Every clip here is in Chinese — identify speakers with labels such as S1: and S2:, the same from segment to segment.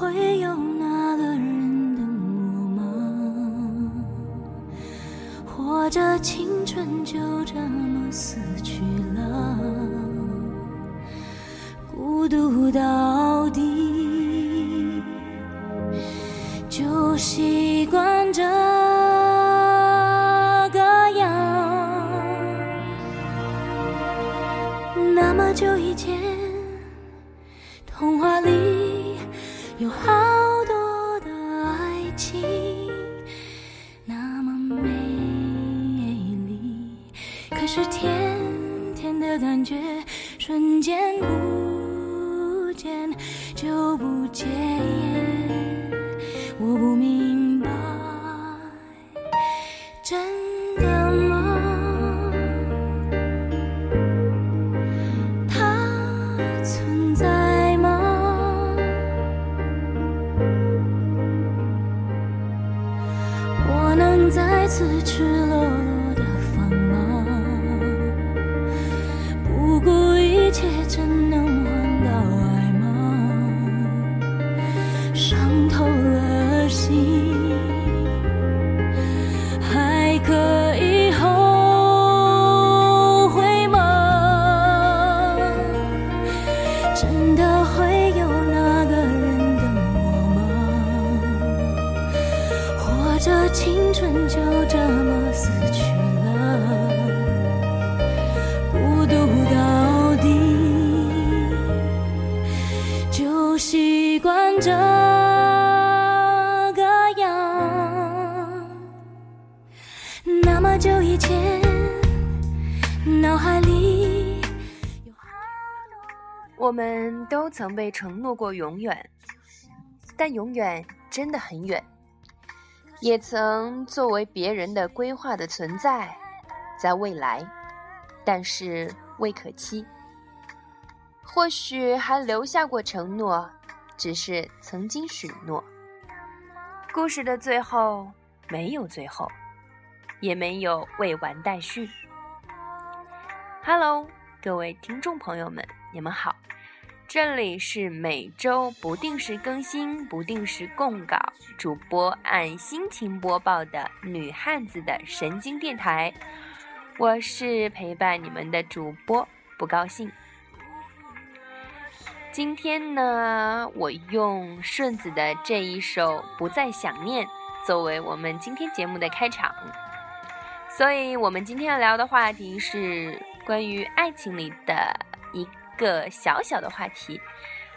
S1: 会有那个人等我吗？或者青春就这么死去了，孤独到底，就习惯这是甜甜的感觉瞬间不见就不见，我不明白，真的吗？它存在吗？我能再次吃么久以前，脑海里有好多。
S2: 我们都曾被承诺过永远，但永远真的很远。也曾作为别人的规划的存在，在未来，但是未可期。或许还留下过承诺，只是曾经许诺。故事的最后没有最后，也没有未完待续。Hello，各位听众朋友们，你们好。这里是每周不定时更新、不定时供稿，主播按心情播报的女汉子的神经电台。我是陪伴你们的主播，不高兴。今天呢，我用顺子的这一首《不再想念》作为我们今天节目的开场，所以我们今天要聊的话题是关于爱情里的一个小小的话题，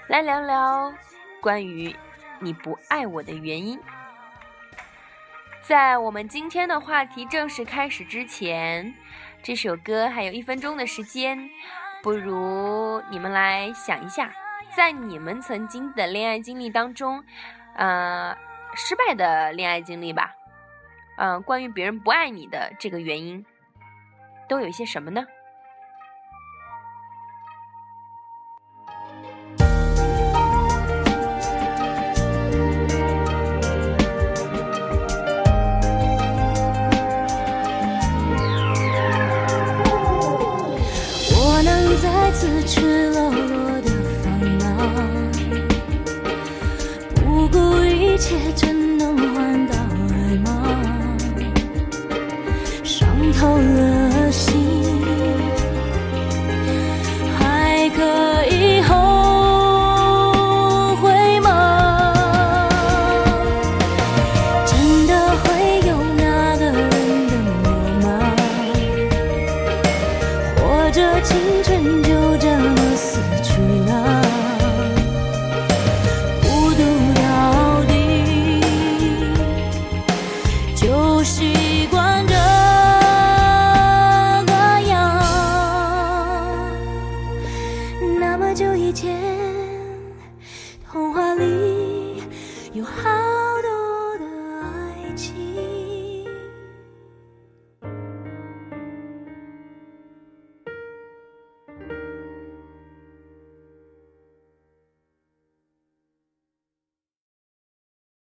S2: 来聊聊关于你不爱我的原因。在我们今天的话题正式开始之前，这首歌还有一分钟的时间，不如你们来想一下，在你们曾经的恋爱经历当中，呃，失败的恋爱经历吧，嗯、关于别人不爱你的这个原因，都有一些什么呢？
S1: 我能再次赤裸裸的放吗？不顾一切真，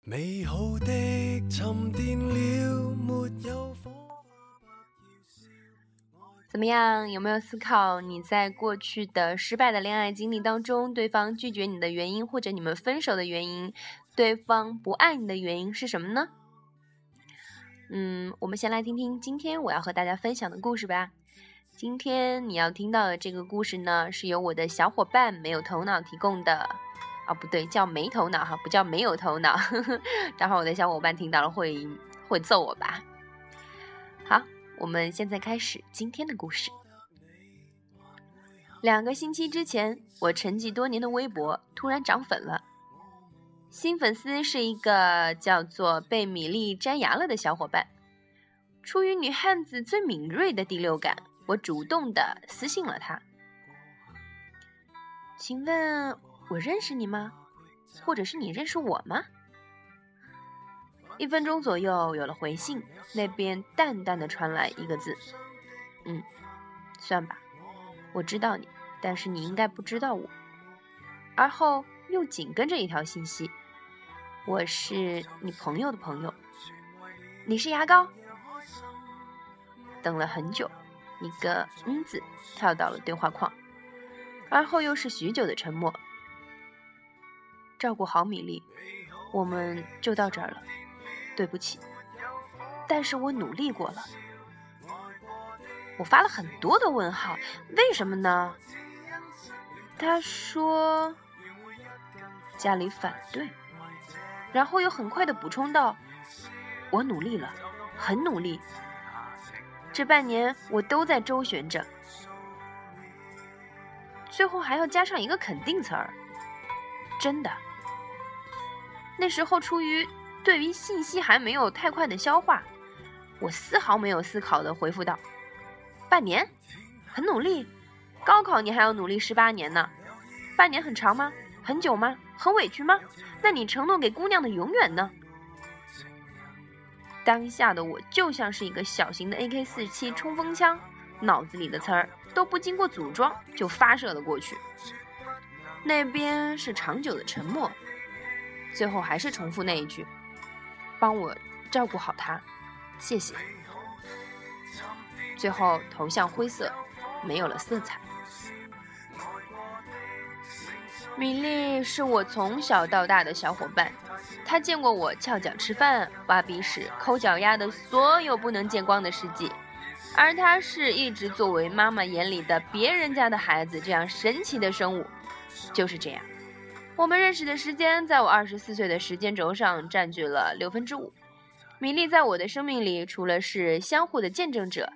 S3: 美好的沉淀了，没有火花不要烧，爱
S2: 怎么样？有没有思考你在过去的失败的恋爱经历当中，对方拒绝你的原因，或者你们分手的原因，对方不爱你的原因是什么呢？嗯，我们先来听听今天我要和大家分享的故事吧。今天你要听到的这个故事呢，是由我的小伙伴没有头脑提供的。啊，不对，叫没头脑哈，不叫没有头脑。待会我的小伙伴听到了会会揍我吧？好。我们现在开始今天的故事。两个星期之前，我沉寂多年的微博突然涨粉了。新粉丝是一个叫做“被米粒粘牙了”的小伙伴。出于女汉子最敏锐的第六感，我主动的私信了他。请问，我认识你吗？或者是你认识我吗？一分钟左右有了回信，那边淡淡的传来一个字：“嗯，算吧，我知道你，但是你应该不知道我。”而后又紧跟着一条信息：“我是你朋友的朋友，你是牙膏。”等了很久，一个“嗯”字跳到了对话框，而后又是许久的沉默。照顾好米粒，我们就到这儿了。对不起，但是我努力过了。我发了很多的问号，为什么呢？他说家里反对，然后又很快的补充道：“我努力了，很努力。这半年我都在周旋着。”最后还要加上一个肯定词儿，真的。那时候出于。对于信息还没有太快的消化，我丝毫没有思考的回复道：“半年，很努力。高考你还要努力十八年呢，半年很长吗？很久吗？很委屈吗？那你承诺给姑娘的永远呢？”当下的我就像是一个小型的 AK 四七冲锋枪，脑子里的词儿都不经过组装就发射了过去。那边是长久的沉默，最后还是重复那一句。帮我照顾好他，谢谢。最后头像灰色，没有了色彩。米粒是我从小到大的小伙伴，他见过我翘脚吃饭、挖鼻屎、抠脚丫的所有不能见光的事迹，而他是一直作为妈妈眼里的别人家的孩子这样神奇的生物，就是这样。我们认识的时间，在我二十四岁的时间轴上占据了六分之五。米粒在我的生命里，除了是相互的见证者，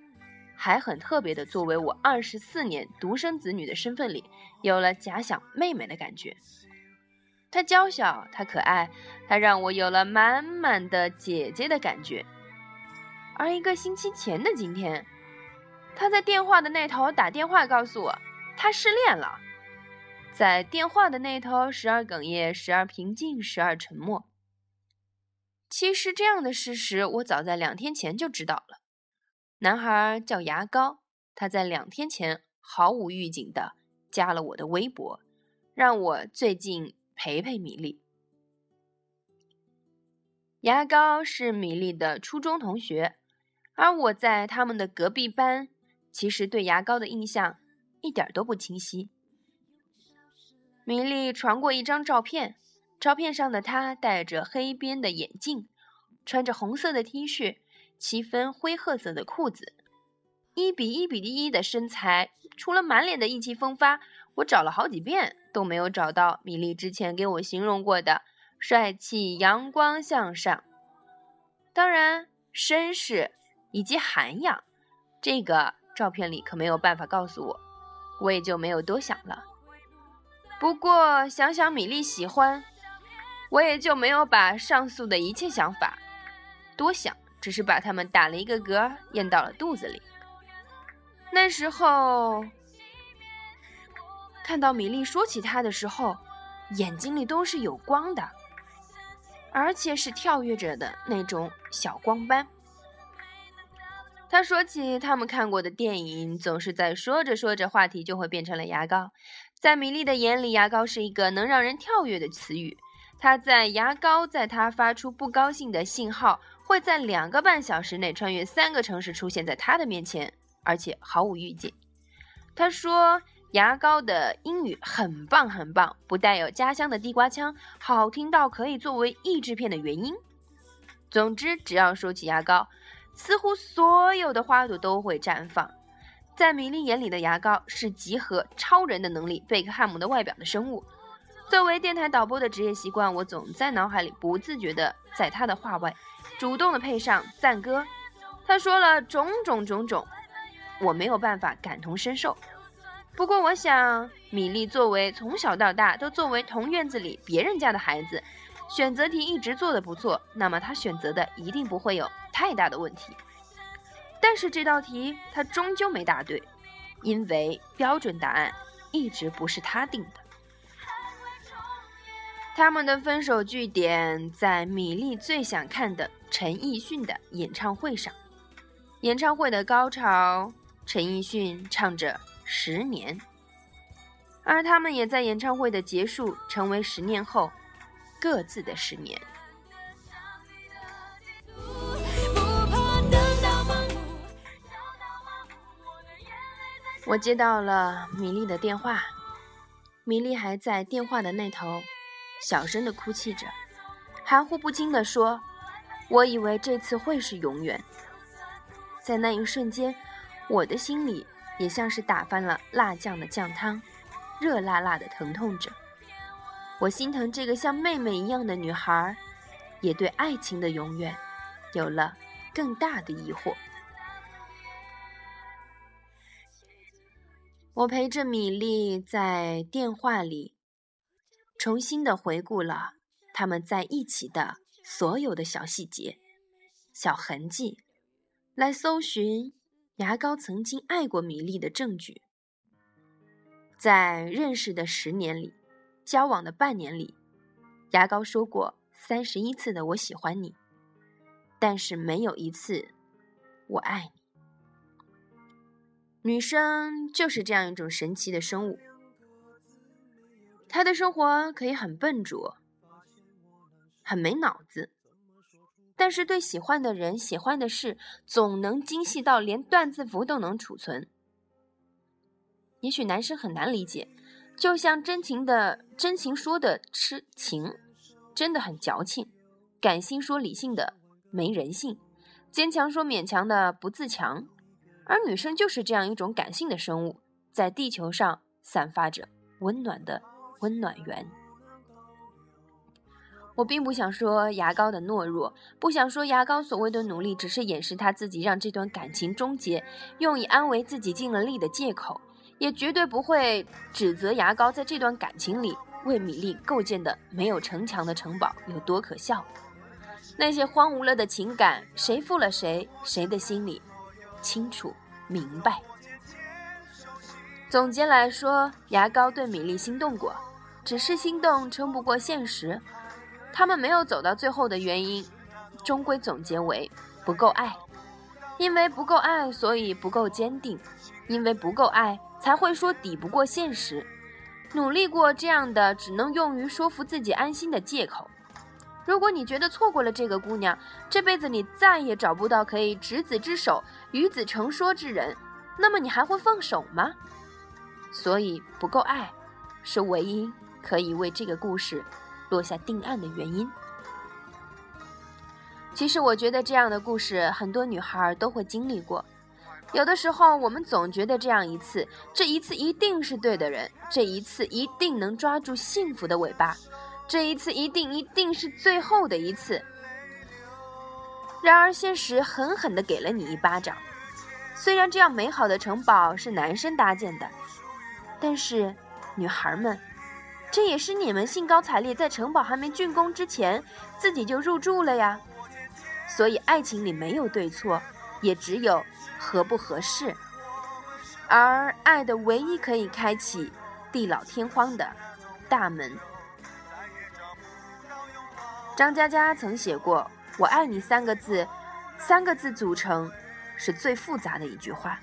S2: 还很特别的，作为我二十四年独生子女的身份里，有了假想妹妹的感觉。她娇小，她可爱，她让我有了满满的姐姐的感觉。而一个星期前的今天，她在电话的那头打电话告诉我，她失恋了。在电话的那头，时而哽咽，时而平静，时而沉默。其实这样的事实，我早在两天前就知道了。男孩叫牙膏，他在两天前毫无预警的加了我的微博，让我最近陪陪米粒。牙膏是米粒的初中同学，而我在他们的隔壁班，其实对牙膏的印象一点都不清晰。米粒传过一张照片，照片上的她戴着黑边的眼镜，穿着红色的 T 恤，七分灰褐色的裤子，一比一比一的身材，除了满脸的意气风发，我找了好几遍都没有找到米粒之前给我形容过的帅气、阳光、向上。当然，绅士以及涵养，这个照片里可没有办法告诉我，我也就没有多想了。不过想想米粒喜欢，我也就没有把上述的一切想法多想，只是把它们打了一个嗝，咽到了肚子里。那时候看到米粒说起他的时候，眼睛里都是有光的，而且是跳跃着的那种小光斑。他说起他们看过的电影，总是在说着说着，话题就会变成了牙膏。在米粒的眼里，牙膏是一个能让人跳跃的词语。他在牙膏，在他发出不高兴的信号，会在两个半小时内穿越三个城市，出现在他的面前。而且毫无预警。他说牙膏的英语很棒很棒，不带有家乡的地瓜腔，好听到可以作为译制片的原因。总之，只要说起牙膏，似乎所有的花朵都会绽放。在米莉眼里的牙膏是集合超人的能力、贝克汉姆的外表的生物。作为电台导播的职业习惯，我总在脑海里不自觉地在他的话外主动地配上赞歌。他说了种种种种，我没有办法感同身受。不过，我想米莉作为从小到大都作为同院子里别人家的孩子，选择题一直做得不错，那么他选择的一定不会有太大的问题。但是这道题他终究没答对，因为标准答案一直不是他定的。他们的分手据点在米粒最想看的陈奕迅的演唱会上。演唱会的高潮，陈奕迅唱着《十年》，而他们也在演唱会的结束成为十年后各自的十年。我接到了米莉的电话，米莉还在电话的那头，小声的哭泣着，含糊不清的说：“我以为这次会是永远。”在那一瞬间，我的心里也像是打翻了辣酱的酱汤，热辣辣的疼痛着。我心疼这个像妹妹一样的女孩，也对爱情的永远有了更大的疑惑。我陪着米粒在电话里，重新的回顾了他们在一起的所有的小细节、小痕迹，来搜寻牙膏曾经爱过米粒的证据。在认识的十年里，交往的半年里，牙膏说过三十一次的“我喜欢你”，但是没有一次“我爱你”。女生就是这样一种神奇的生物，她的生活可以很笨拙，很没脑子，但是对喜欢的人、喜欢的事，总能精细到连段字符都能储存。也许男生很难理解，就像真情的真情说的痴情，真的很矫情；感性说理性的没人性；坚强说勉强的不自强。而女生就是这样一种感性的生物，在地球上散发着温暖的温暖源。我并不想说牙膏的懦弱，不想说牙膏所谓的努力只是掩饰他自己让这段感情终结，用以安慰自己尽了力的借口，也绝对不会指责牙膏在这段感情里为米粒构建的没有城墙的城堡有多可笑。那些荒芜了的情感，谁负了谁，谁的心里清楚。明白。总结来说，牙膏对米粒心动过，只是心动撑不过现实。他们没有走到最后的原因，终归总结为不够爱。因为不够爱，所以不够坚定；因为不够爱，才会说抵不过现实。努力过这样的，只能用于说服自己安心的借口。如果你觉得错过了这个姑娘，这辈子你再也找不到可以执子之手、与子成说之人，那么你还会放手吗？所以不够爱，是唯一可以为这个故事落下定案的原因。其实我觉得这样的故事很多女孩都会经历过。有的时候我们总觉得这样一次，这一次一定是对的人，这一次一定能抓住幸福的尾巴。这一次一定一定是最后的一次。然而现实狠狠地给了你一巴掌。虽然这样美好的城堡是男生搭建的，但是女孩们，这也是你们兴高采烈在城堡还没竣工之前自己就入住了呀。所以爱情里没有对错，也只有合不合适。而爱的唯一可以开启地老天荒的大门。张嘉佳曾写过：“我爱你”三个字，三个字组成，是最复杂的一句话。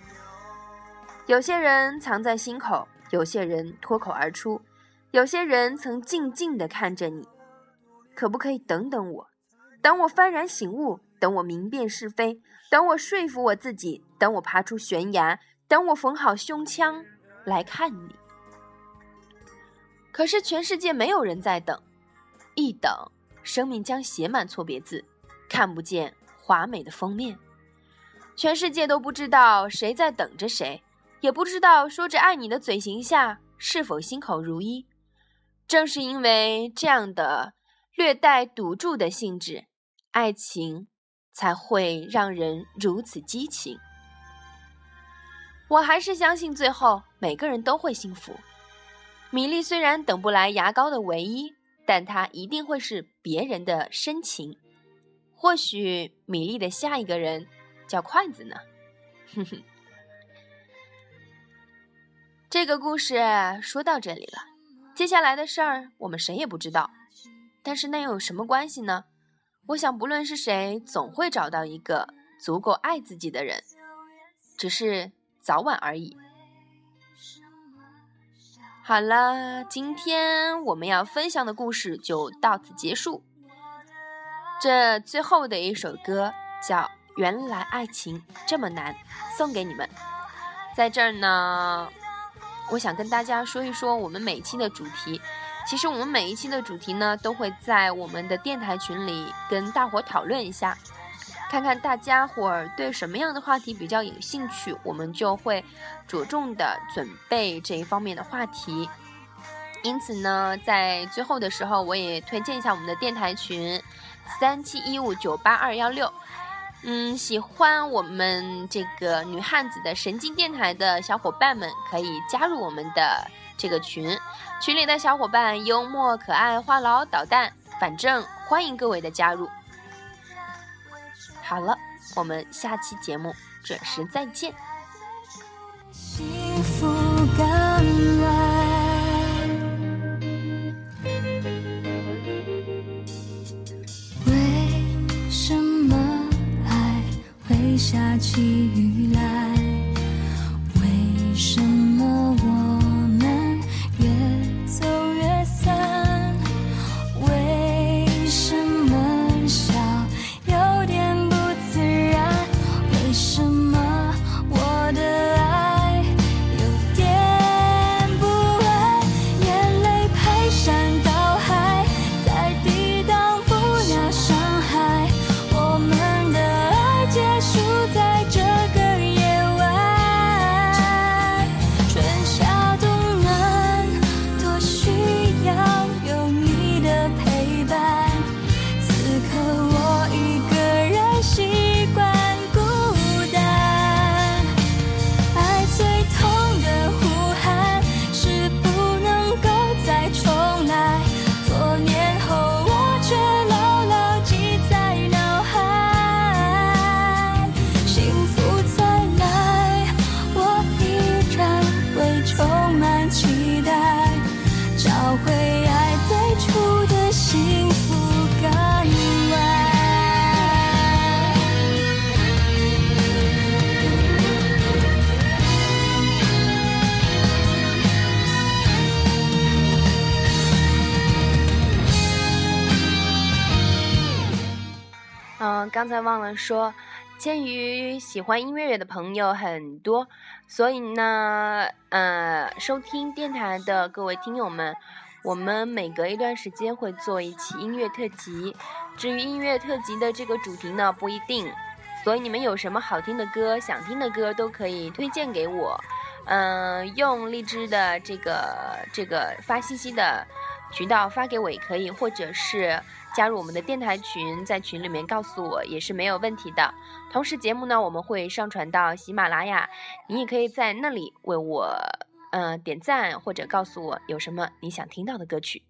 S2: 有些人藏在心口，有些人脱口而出，有些人曾静静地看着你。可不可以等等我？等我幡然醒悟，等我明辨是非，等我说服我自己，等我爬出悬崖，等我缝好胸腔来看你。可是全世界没有人在等，一等，生命将写满错别字，看不见华美的封面。全世界都不知道谁在等着谁，也不知道说着爱你的嘴型下是否心口如一。正是因为这样的略带赌注的性质，爱情才会让人如此激情。我还是相信最后每个人都会幸福。米粒虽然等不来牙膏的唯一，但它一定会是别人的深情。或许米粒的下一个人。叫筷子呢，哼哼。这个故事说到这里了，接下来的事儿我们谁也不知道，但是那又有什么关系呢？我想，不论是谁，总会找到一个足够爱自己的人，只是早晚而已。好了，今天我们要分享的故事就到此结束。这最后的一首歌叫。原来爱情这么难，送给你们。在这儿呢，我想跟大家说一说我们每期的主题。其实我们每一期的主题呢，都会在我们的电台群里跟大伙讨论一下，看看大家伙儿对什么样的话题比较有兴趣，我们就会着重的准备这一方面的话题。因此呢，在最后的时候，我也推荐一下我们的电台群：三七一五九八二幺六。嗯，喜欢我们这个女汉子的神经电台的小伙伴们，可以加入我们的这个群。群里的小伙伴幽默可爱、话痨捣蛋，反正欢迎各位的加入。好了，我们下期节目准时再见。幸福感下起雨来。刚才忘了说，鉴于喜欢音乐的朋友很多，所以呢，呃，收听电台的各位听友们，我们每隔一段时间会做一期音乐特辑。至于音乐特辑的这个主题呢，不一定。所以你们有什么好听的歌、想听的歌，都可以推荐给我。嗯，用荔枝的这个这个发信息的渠道发给我也可以，或者是。加入我们的电台群，在群里面告诉我也是没有问题的。同时，节目呢我们会上传到喜马拉雅，你也可以在那里为我，呃点赞或者告诉我有什么你想听到的歌曲。